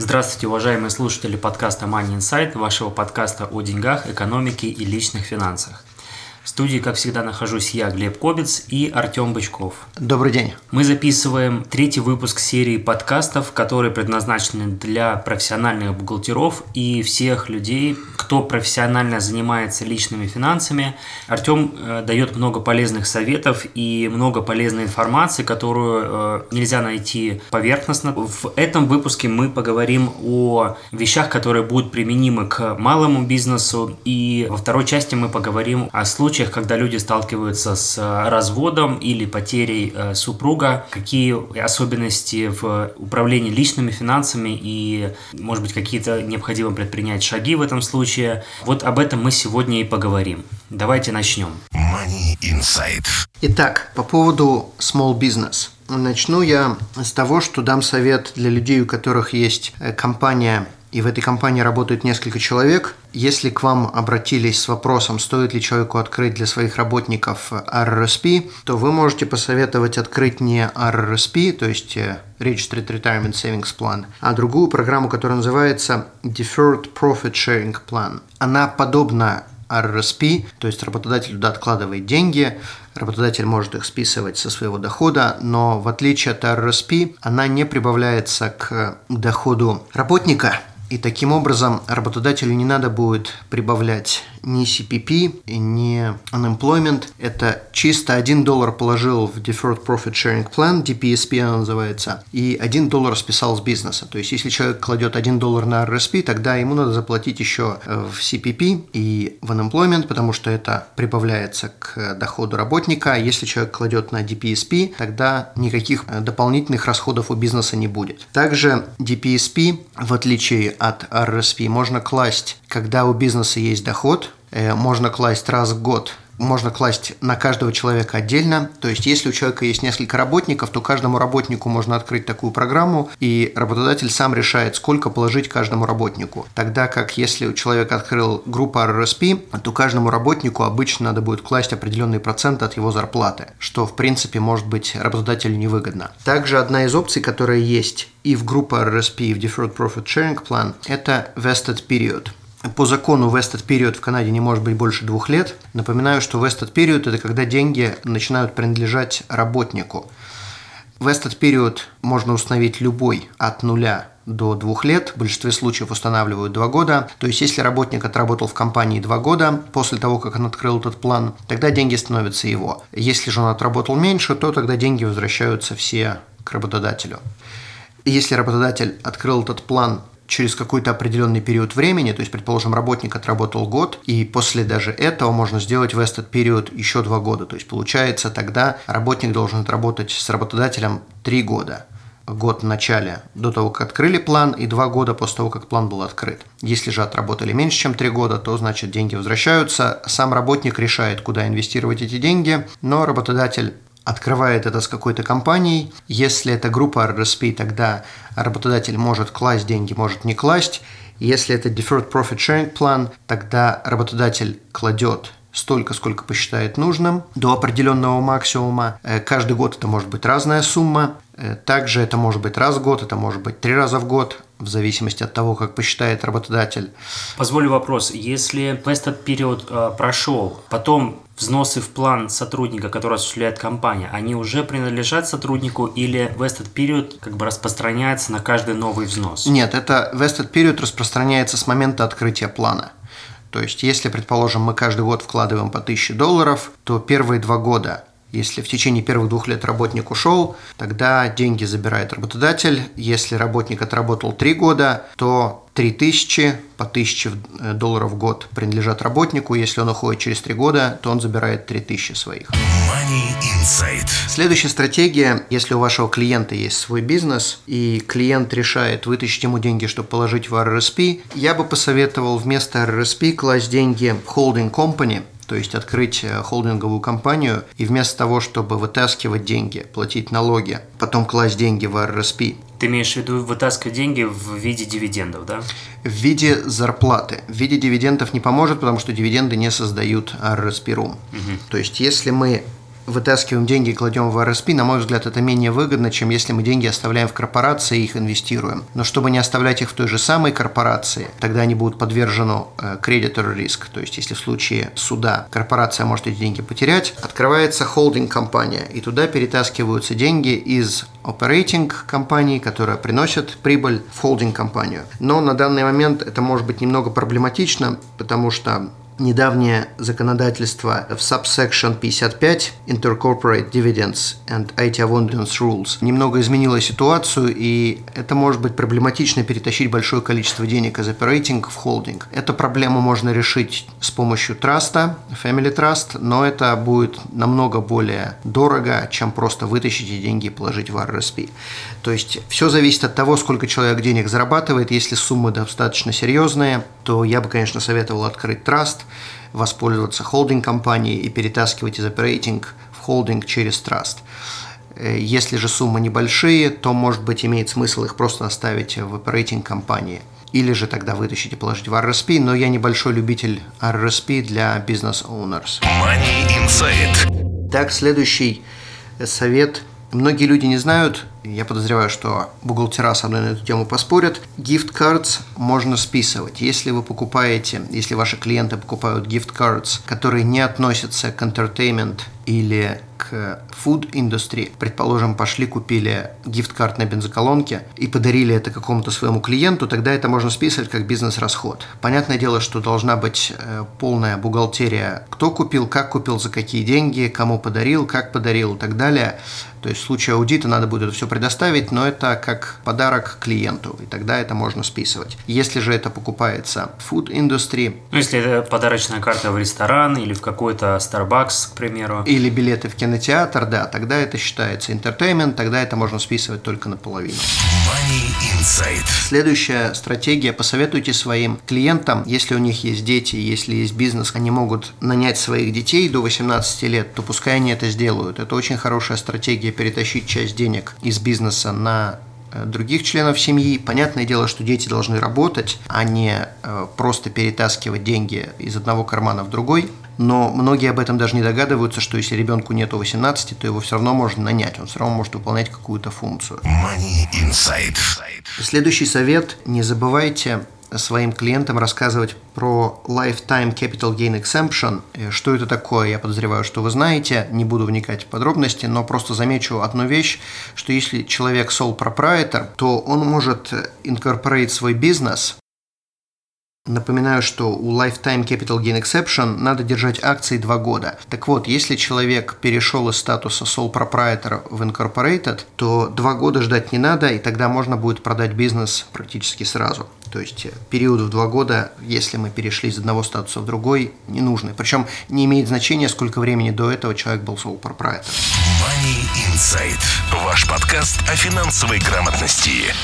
Здравствуйте, уважаемые слушатели подкаста Money Insight, вашего подкаста о деньгах, экономике и личных финансах. В студии, как всегда, нахожусь я, Глеб Кобец и Артем Бычков. Добрый день. Мы записываем третий выпуск серии подкастов, которые предназначены для профессиональных бухгалтеров и всех людей, кто профессионально занимается личными финансами. Артем э, дает много полезных советов и много полезной информации, которую э, нельзя найти поверхностно. В этом выпуске мы поговорим о вещах, которые будут применимы к малому бизнесу, и во второй части мы поговорим о случаях, случаях, когда люди сталкиваются с э, разводом или потерей э, супруга, какие особенности в управлении личными финансами и, может быть, какие-то необходимо предпринять шаги в этом случае. Вот об этом мы сегодня и поговорим. Давайте начнем. Money Insight. Итак, по поводу small business. Начну я с того, что дам совет для людей, у которых есть э, компания и в этой компании работает несколько человек. Если к вам обратились с вопросом, стоит ли человеку открыть для своих работников RRSP, то вы можете посоветовать открыть не RRSP, то есть э, Registered Retirement Savings Plan, а другую программу, которая называется Deferred Profit Sharing Plan. Она подобна RRSP, то есть работодатель туда откладывает деньги, работодатель может их списывать со своего дохода, но в отличие от RRSP, она не прибавляется к доходу работника, и таким образом работодателю не надо будет прибавлять ни CPP, ни unemployment. Это чисто 1 доллар положил в Deferred Profit Sharing Plan, DPSP она называется, и 1 доллар списал с бизнеса. То есть, если человек кладет 1 доллар на RSP, тогда ему надо заплатить еще э, в CPP и в unemployment, потому что это прибавляется к доходу работника. Если человек кладет на DPSP, тогда никаких э, дополнительных расходов у бизнеса не будет. Также DPSP, в отличие от RSP, можно класть, когда у бизнеса есть доход, Э, можно класть раз в год можно класть на каждого человека отдельно. То есть, если у человека есть несколько работников, то каждому работнику можно открыть такую программу, и работодатель сам решает, сколько положить каждому работнику. Тогда как если у человека открыл группу RRSP, то каждому работнику обычно надо будет класть определенный процент от его зарплаты, что в принципе может быть работодателю невыгодно. Также одна из опций, которая есть и в группе RRSP, и в Deferred Profit Sharing Plan, это Vested Period. По закону vested period в Канаде не может быть больше двух лет. Напоминаю, что vested period – это когда деньги начинают принадлежать работнику. Vested period можно установить любой от нуля до двух лет. В большинстве случаев устанавливают два года. То есть, если работник отработал в компании два года после того, как он открыл этот план, тогда деньги становятся его. Если же он отработал меньше, то тогда деньги возвращаются все к работодателю. Если работодатель открыл этот план через какой-то определенный период времени, то есть, предположим, работник отработал год, и после даже этого можно сделать в этот период еще два года. То есть, получается, тогда работник должен отработать с работодателем три года год в начале, до того, как открыли план, и два года после того, как план был открыт. Если же отработали меньше, чем три года, то значит деньги возвращаются. Сам работник решает, куда инвестировать эти деньги, но работодатель открывает это с какой-то компанией. Если это группа RRSP, тогда работодатель может класть деньги, может не класть. Если это Deferred Profit Sharing Plan, тогда работодатель кладет столько, сколько посчитает нужным, до определенного максимума. Э, каждый год это может быть разная сумма. Э, также это может быть раз в год, это может быть три раза в год, в зависимости от того, как посчитает работодатель. Позволю вопрос. Если этот период э, прошел, потом взносы в план сотрудника, который осуществляет компания, они уже принадлежат сотруднику или vested period как бы распространяется на каждый новый взнос? Нет, это vested period распространяется с момента открытия плана. То есть, если, предположим, мы каждый год вкладываем по 1000 долларов, то первые два года если в течение первых двух лет работник ушел, тогда деньги забирает работодатель. Если работник отработал три года, то 3000 по 1000 э, долларов в год принадлежат работнику. Если он уходит через 3 года, то он забирает 3000 своих. Money Insight. Следующая стратегия, если у вашего клиента есть свой бизнес, и клиент решает вытащить ему деньги, чтобы положить в RRSP, я бы посоветовал вместо RRSP класть деньги в holding company, то есть открыть э, холдинговую компанию и вместо того, чтобы вытаскивать деньги, платить налоги, потом класть деньги в RRSP, Ты имеешь в виду вытаскивать деньги в виде дивидендов, да? в виде зарплаты. В виде дивидендов не поможет, потому что дивиденды не создают RRSP Room. То есть, если мы вытаскиваем деньги и кладем в RSP, на мой взгляд, это менее выгодно, чем если мы деньги оставляем в корпорации и их инвестируем. Но чтобы не оставлять их в той же самой корпорации, тогда они будут подвержены э, creditor риск. То есть, если в случае суда корпорация может эти деньги потерять, открывается холдинг-компания, и туда перетаскиваются деньги из operating компании, которая приносит прибыль в холдинг-компанию. Но на данный момент это может быть немного проблематично, потому что недавнее законодательство в subsection 55 Intercorporate Dividends and IT Abundance Rules немного изменило ситуацию, и это может быть проблематично перетащить большое количество денег из operating в холдинг. Эту проблему можно решить с помощью траста, Family Trust, но это будет намного более дорого, чем просто вытащить эти деньги и положить в RRSP. То есть все зависит от того, сколько человек денег зарабатывает. Если суммы достаточно серьезные, то я бы, конечно, советовал открыть траст, воспользоваться холдинг-компанией и перетаскивать из operating в холдинг через траст. Э, Если же суммы небольшие, то, может быть, имеет смысл их просто оставить в operating компании. Или же тогда вытащить и положить в RRSP, но я небольшой любитель RRSP для бизнес-оунерс. Money Insight. Так, следующий совет. Многие люди не знают, я подозреваю, что бухгалтера со мной на эту тему поспорят. Gift cards можно списывать. Если вы покупаете, если ваши клиенты покупают gift cards, которые не относятся к entertainment или к food industry, предположим, пошли, купили гифт-карт на бензоколонке и подарили это какому-то своему клиенту, тогда это можно списывать как бизнес-расход. Понятное дело, что должна быть э, полная бухгалтерия, кто купил, как купил, за какие деньги, кому подарил, как подарил и так далее. То есть в случае аудита надо будет это все предоставить, но это как подарок клиенту, и тогда это можно списывать. Если же это покупается в food industry Ну, если это подарочная карта в ресторан или в какой-то Starbucks, к примеру. или билеты в кинотеатр, да, тогда это считается entertainment, тогда это можно списывать только наполовину. Money Insight. Следующая стратегия. Посоветуйте своим клиентам, если у них есть дети, если есть бизнес, они могут нанять своих детей до 18 лет, то пускай они это сделают. Это очень хорошая стратегия перетащить часть денег из бизнеса на э, других членов семьи. Понятное дело, что дети должны работать, а не э, просто перетаскивать деньги из одного кармана в другой. Но многие об этом даже не догадываются, что если ребенку нету 18, то его все равно можно нанять, он все равно может выполнять какую-то функцию. Money Insight. Следующий совет. Не забывайте своим клиентам рассказывать про Lifetime Capital Gain Exemption. Э, Что это такое, я подозреваю, что вы знаете. Не буду вникать в подробности, но просто замечу одну вещь, что если человек sole proprietor, то он может incorporate свой бизнес Напоминаю, что у Lifetime Capital Gain Exception надо держать акции 2 года. Так вот, если человек перешел из статуса sole proprietor в incorporated, то 2 года ждать не надо, и тогда можно будет продать бизнес практически сразу. То есть э, период в 2 года, если мы перешли из одного статуса в другой, не нужны. Причем не имеет значения, сколько времени до этого человек был sole proprietor. Money Insight. Ваш подкаст о финансовой грамотности.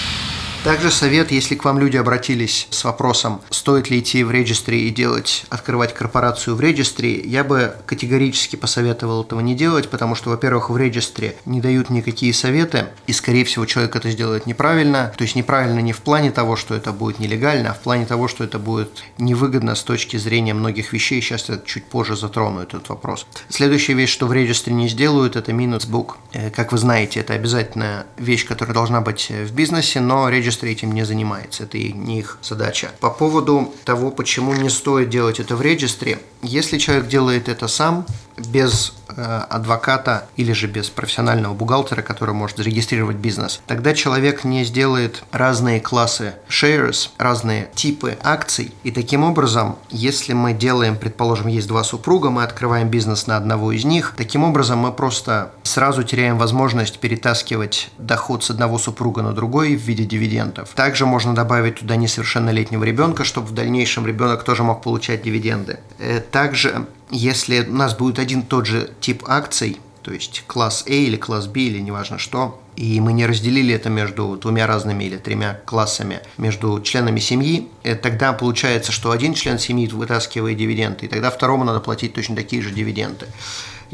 Также совет, если к вам люди обратились с вопросом, стоит ли идти в регистре и делать, открывать корпорацию в регистре, я бы категорически посоветовал этого не делать, потому что, во-первых, в регистре не дают никакие советы, и, скорее всего, человек это сделает неправильно. То есть неправильно не в плане того, что это будет нелегально, а в плане того, что это будет невыгодно с точки зрения многих вещей. Сейчас я чуть позже затрону этот вопрос. Следующая вещь, что в регистре не сделают, это минус book. Э, Как вы знаете, это обязательная вещь, которая должна быть э, в бизнесе, но регистр этим не занимается, это не их задача. По поводу того, почему не стоит делать это в регистре, если человек делает это сам, без адвоката или же без профессионального бухгалтера, который может зарегистрировать бизнес. Тогда человек не сделает разные классы shares, разные типы акций. И таким образом, если мы делаем, предположим, есть два супруга, мы открываем бизнес на одного из них, таким образом мы просто сразу теряем возможность перетаскивать доход с одного супруга на другой в виде дивидендов. Также можно добавить туда несовершеннолетнего ребенка, чтобы в дальнейшем ребенок тоже мог получать дивиденды. Э, также, если у нас будет один тот же тип акций, то есть класс A или класс B или неважно что, и мы не разделили это между двумя разными или тремя классами, между членами семьи, э, тогда получается, что один член семьи вытаскивает дивиденды, и тогда второму надо платить точно такие же дивиденды.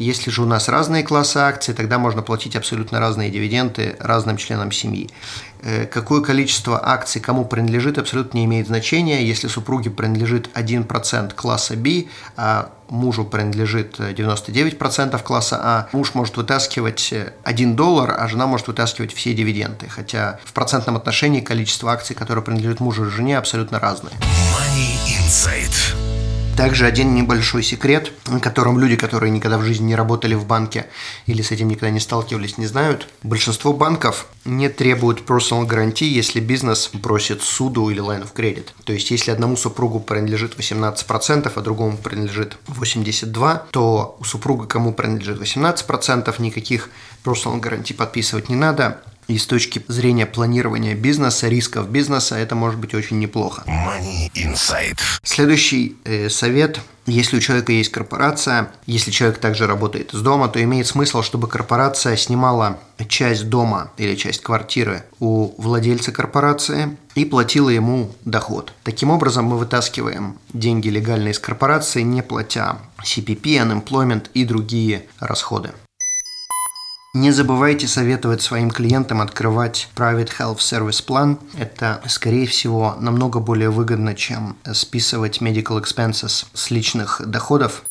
Если же у нас разные классы акций, тогда можно платить абсолютно разные дивиденды разным членам семьи. Э, какое количество акций кому принадлежит, абсолютно не имеет значения. Если супруге принадлежит 1% класса B, а мужу принадлежит 99% класса А, муж может вытаскивать 1 доллар, а жена может вытаскивать все дивиденды. Хотя в процентном отношении количество акций, которые принадлежат мужу и жене, абсолютно разные. Money Insight. Также один небольшой секрет, о котором люди, которые никогда в жизни не работали в банке или с этим никогда не сталкивались, не знают. Большинство банков не требуют personal гарантии, если бизнес просит суду или line of credit. То есть, если одному супругу принадлежит 18%, а другому принадлежит 82%, то у супруга, кому принадлежит 18%, никаких personal гарантий подписывать не надо. И с точки зрения планирования бизнеса, рисков бизнеса, это может быть очень неплохо. Money Insight. Следующий э, совет. Если у человека есть корпорация, если человек также работает из дома, то имеет смысл, чтобы корпорация снимала часть дома или часть квартиры у владельца корпорации и платила ему доход. Таким образом, мы вытаскиваем деньги легально из корпорации, не платя CPP, unemployment и другие расходы. Не забывайте советовать своим клиентам открывать Private Health Service план. Это, скорее всего, намного более выгодно, чем списывать medical expenses с личных доходов.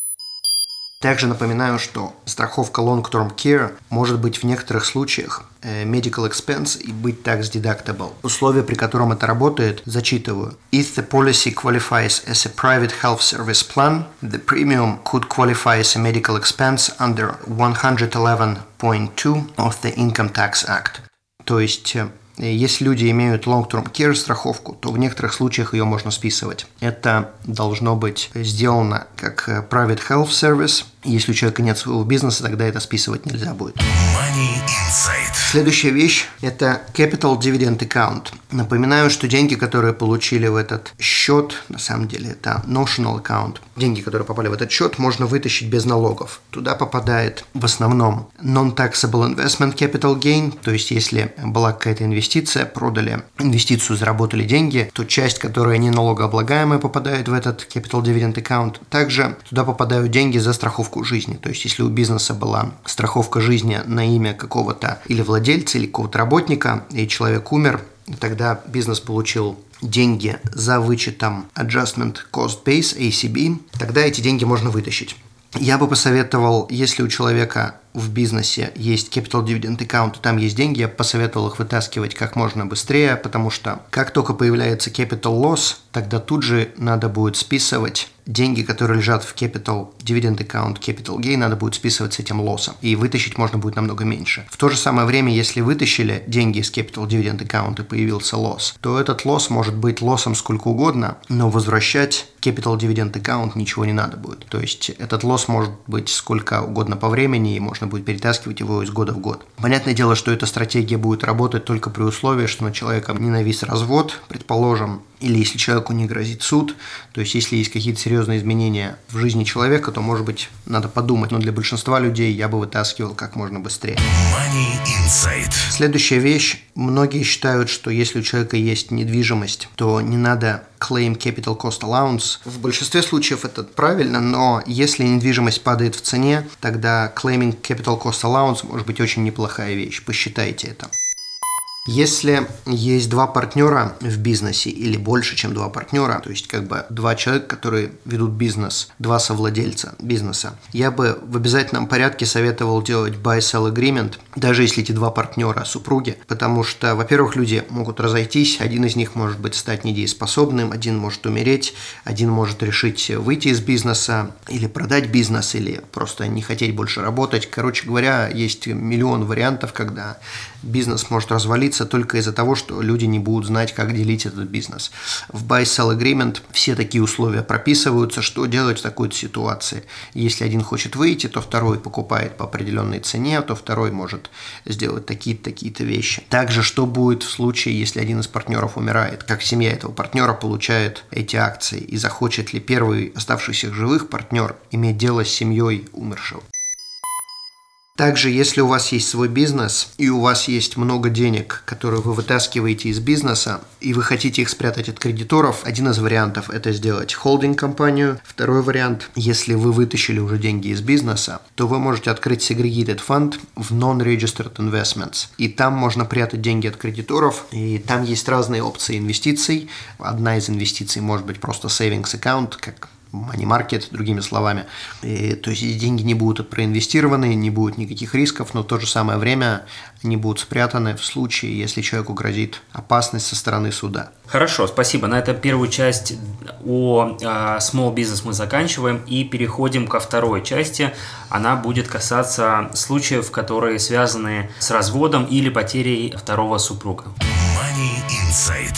Также напоминаю, что страховка Long Term Care может быть в некоторых случаях э, medical expense и быть tax deductible. Условия, при котором это работает, зачитываю. If the policy qualifies as a private health service plan, the premium could qualify as a medical expense under 111.2 of the Income Tax Act. То есть э, если люди имеют long-term care страховку, то в некоторых случаях ее можно списывать. Это должно быть сделано как э, private health service. Если у человека нет своего бизнеса, тогда это списывать нельзя будет. Money Insight. Следующая вещь – это Capital Dividend Account. Напоминаю, что деньги, которые получили в этот счет, на самом деле это notional account, деньги, которые попали в этот счет, можно вытащить без налогов. Туда попадает в основном non-taxable investment capital gain, то есть если была какая-то инвестиция, продали инвестицию, заработали деньги, то часть, которая не налогооблагаемая, попадает в этот capital dividend account. Также туда попадают деньги за страховку жизни, то есть если у бизнеса была страховка жизни на имя какого-то или владельца, или какого-то работника, и человек умер, Тогда бизнес получил деньги за вычетом Adjustment Cost Base, ACB. Тогда эти деньги можно вытащить. Я бы посоветовал, если у человека в бизнесе есть capital dividend account, там есть деньги, я посоветовал их вытаскивать как можно быстрее, потому что как только появляется capital loss, тогда тут же надо будет списывать деньги, которые лежат в capital dividend account, capital gain, надо будет списывать с этим лоссом. И вытащить можно будет намного меньше. В то же самое время, если вытащили деньги из capital dividend account и появился лосс, то этот лосс может быть лоссом сколько угодно, но возвращать capital dividend account ничего не надо будет. То есть этот лосс может быть сколько угодно по времени и можно будет перетаскивать его из года в год. Понятное дело, что эта стратегия будет работать только при условии, что на человека не навис развод, предположим, или если человеку не грозит суд, то есть если есть какие-то серьезные изменения в жизни человека, то, может быть, надо подумать. Но для большинства людей я бы вытаскивал как можно быстрее. Money Insight. Следующая вещь. Многие считают, что если у человека есть недвижимость, то не надо claim capital cost allowance. В большинстве случаев это правильно, но если недвижимость падает в цене, тогда claiming capital cost allowance может быть очень неплохая вещь. Посчитайте это. Если есть два партнера в бизнесе или больше, чем два партнера, то есть как бы два человека, которые ведут бизнес, два совладельца бизнеса, я бы в обязательном порядке советовал делать buy-sell agreement, даже если эти два партнера супруги, потому что, во-первых, люди могут разойтись, один из них может быть стать недееспособным, один может умереть, один может решить выйти из бизнеса или продать бизнес, или просто не хотеть больше работать. Короче говоря, есть миллион вариантов, когда бизнес может развалиться только из-за того, что люди не будут знать, как делить этот бизнес. В Buy-Sell Agreement все такие условия прописываются, что делать в такой ситуации. Если один хочет выйти, то второй покупает по определенной цене, то второй может сделать такие-то такие-то вещи. Также, что будет в случае, если один из партнеров умирает, как семья этого партнера получает эти акции, и захочет ли первый оставшийся живых партнер иметь дело с семьей умершего. Также, если у вас есть свой бизнес и у вас есть много денег, которые вы вытаскиваете из бизнеса, и вы хотите их спрятать от кредиторов, один из вариантов – это сделать холдинг-компанию. Второй вариант – если вы вытащили уже деньги из бизнеса, то вы можете открыть segregated фонд в non-registered investments. И там можно прятать деньги от кредиторов, и там есть разные опции инвестиций. Одна из инвестиций может быть просто savings account, как money market, другими словами. И, то есть деньги не будут проинвестированы, не будет никаких рисков, но в то же самое время они будут спрятаны в случае, если человеку грозит опасность со стороны суда. Хорошо, спасибо. На этом первую часть о э, small business мы заканчиваем и переходим ко второй части. Она будет касаться случаев, которые связаны с разводом или потерей второго супруга. Money Insight.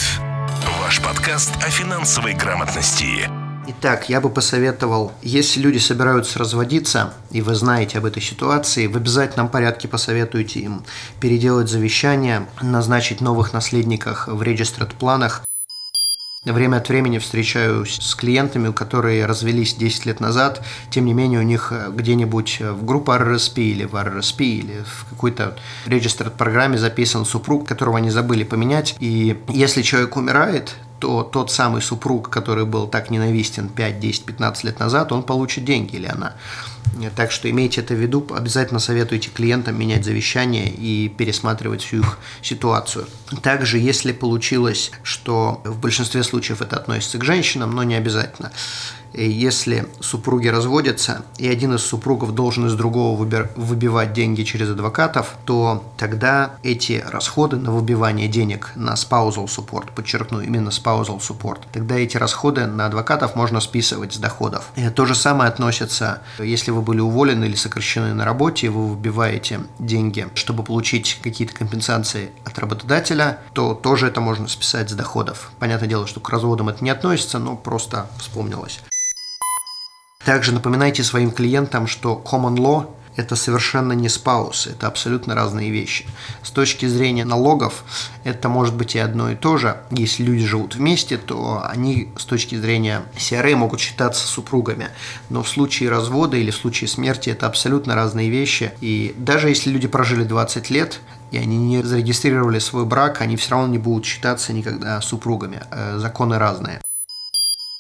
Ваш подкаст о финансовой грамотности. Итак, я бы посоветовал, если люди собираются разводиться, и вы знаете об этой ситуации, в обязательном порядке посоветуйте им переделать завещание, назначить новых наследников в регистрат планах. Время от времени встречаюсь с клиентами, которые развелись 10 лет назад, тем не менее у них где-нибудь в группу RRSP или в RRSP или в какой-то регистр программе записан супруг, которого они забыли поменять. И если человек умирает, то тот самый супруг, который был так ненавистен 5, 10, 15 лет назад, он получит деньги или она. Так что имейте это в виду, обязательно советуйте клиентам менять завещание и пересматривать всю их ситуацию. Также, если получилось, что в большинстве случаев это относится к женщинам, но не обязательно, если супруги разводятся, и один из супругов должен из другого выбивать деньги через адвокатов, то тогда эти расходы на выбивание денег на spousal support, подчеркну, именно spousal support, тогда эти расходы на адвокатов можно списывать с доходов. И то же самое относится, если вы были уволены или сокращены на работе, и вы выбиваете деньги, чтобы получить какие-то компенсации от работодателя, то тоже это можно списать с доходов. Понятное дело, что к разводам это не относится, но просто вспомнилось. Также напоминайте своим клиентам, что common law – это совершенно не спаус, это абсолютно разные вещи. С точки зрения налогов это может быть и одно и то же. Если люди живут вместе, то они с точки зрения CRA могут считаться супругами. Но в случае развода или в случае смерти это абсолютно разные вещи. И даже если люди прожили 20 лет, и они не зарегистрировали свой брак, они все равно не будут считаться никогда супругами. Э, законы разные.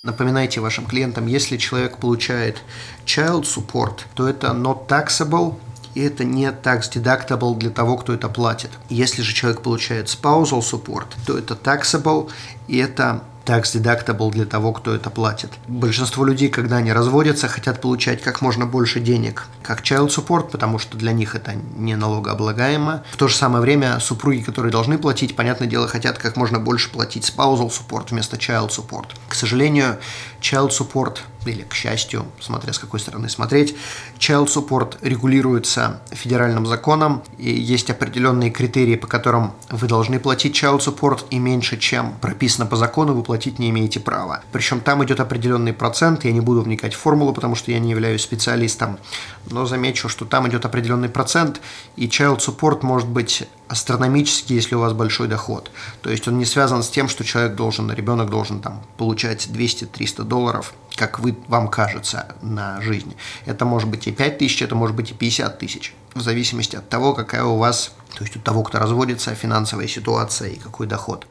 Напоминайте вашим клиентам, если человек получает child support, то это not taxable, и это не tax deductible для того, кто это платит. Если же человек получает spousal support, то это taxable, и это tax deductible для того, кто это платит. Большинство людей, когда они разводятся, хотят получать как можно больше денег, как child support, потому что для них это не налогооблагаемо. В то же самое время супруги, которые должны платить, понятное дело, хотят как можно больше платить spousal support вместо child support. К сожалению, child support или, к счастью, смотря с какой стороны смотреть, child support регулируется федеральным законом, и есть определенные критерии, по которым вы должны платить child support, и меньше, чем прописано по закону, вы платить не имеете права. Причем там идет определенный процент, я не буду вникать в формулу, потому что я не являюсь специалистом, но замечу, что там идет определенный процент, и child support может быть астрономический, если у вас большой доход. То есть он не связан с тем, что человек должен, ребенок должен там получать 200-300 долларов, как вы, вам кажется, на жизнь. Это может быть и 5 тысяч, это может быть и 50 тысяч, в зависимости от того, какая у вас, то есть у того, кто разводится, финансовая ситуация и какой доход.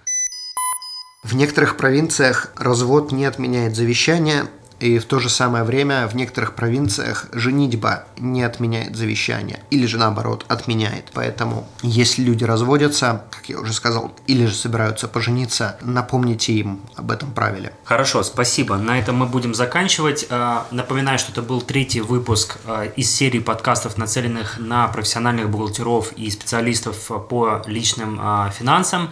В некоторых провинциях развод не отменяет завещание, И в то же самое время в некоторых провинциях женитьба не отменяет завещание. Или же наоборот, отменяет. Поэтому, если люди разводятся, как я уже сказал, или же собираются пожениться, напомните им об этом правиле. Хорошо, спасибо. На этом мы будем заканчивать. А, напоминаю, что это был третий выпуск а, из серии подкастов, нацеленных на профессиональных бухгалтеров и специалистов по личным а, финансам.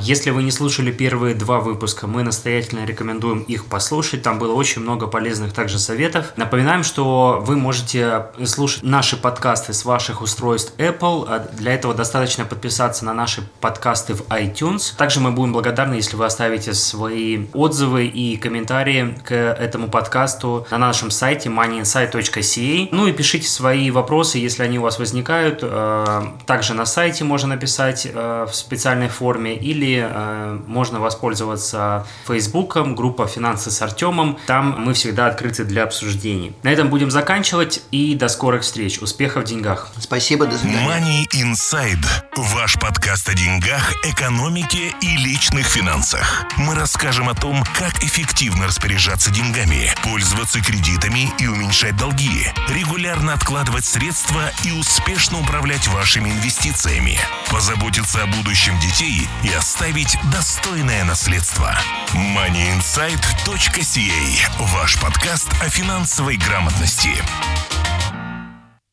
Если вы не слушали первые два выпуска, мы настоятельно рекомендуем их послушать. Там было очень много полезных также советов. Напоминаем, что вы можете слушать наши подкасты с ваших устройств Apple. Для этого достаточно подписаться на наши подкасты в iTunes. Также мы будем благодарны, если вы оставите свои отзывы и комментарии к этому подкасту на нашем сайте moneyinsight.ca. Ну и пишите свои вопросы, если они у вас возникают. Э, также на сайте можно написать э, в специальной форме или э, можно воспользоваться Фейсбуком, группа «Финансы с Артемом». Там мы всегда открыты для обсуждений. На этом будем заканчивать и до скорых встреч. Успехов в деньгах. Спасибо, до свидания. Money Inside. Ваш подкаст о деньгах, экономике и личных финансах. Мы расскажем о том, как эффективно распоряжаться деньгами, пользоваться кредитами и уменьшать долги, регулярно откладывать средства и успешно управлять вашими инвестициями, позаботиться о будущем детей и оставить достойное наследство. moneyinsight.ca Ваш подкаст о финансовой грамотности.